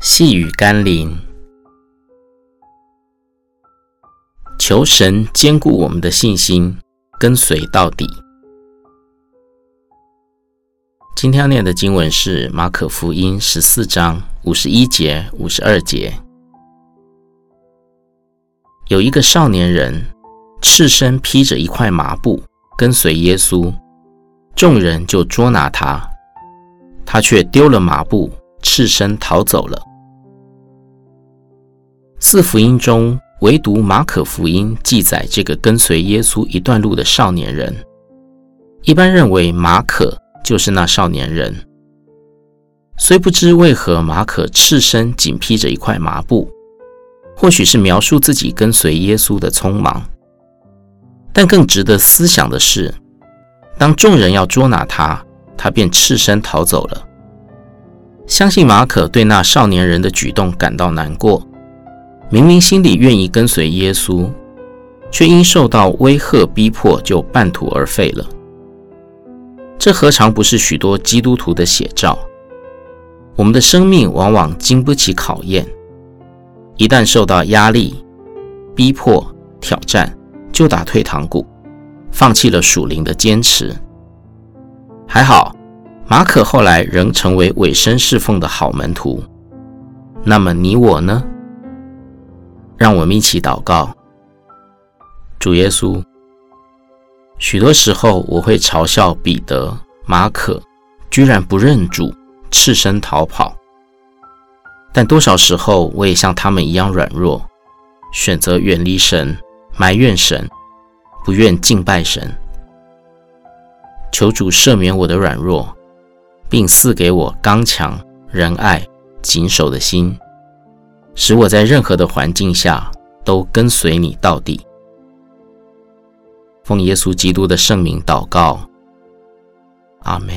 细雨甘霖，求神坚固我们的信心，跟随到底。今天要念的经文是马可福音十四章五十一节、五十二节。有一个少年人，赤身披着一块麻布，跟随耶稣，众人就捉拿他，他却丢了麻布，赤身逃走了。四福音中，唯独马可福音记载这个跟随耶稣一段路的少年人。一般认为马可就是那少年人。虽不知为何马可赤身仅披着一块麻布，或许是描述自己跟随耶稣的匆忙。但更值得思想的是，当众人要捉拿他，他便赤身逃走了。相信马可对那少年人的举动感到难过。明明心里愿意跟随耶稣，却因受到威吓逼迫，就半途而废了。这何尝不是许多基督徒的写照？我们的生命往往经不起考验，一旦受到压力、逼迫、挑战，就打退堂鼓，放弃了属灵的坚持。还好，马可后来仍成为委身侍奉的好门徒。那么你我呢？让我们一起祷告，主耶稣。许多时候我会嘲笑彼得、马可，居然不认主，赤身逃跑。但多少时候我也像他们一样软弱，选择远离神，埋怨神，不愿敬拜神。求主赦免我的软弱，并赐给我刚强、仁爱、谨守的心。使我在任何的环境下都跟随你到底。奉耶稣基督的圣名祷告，阿门。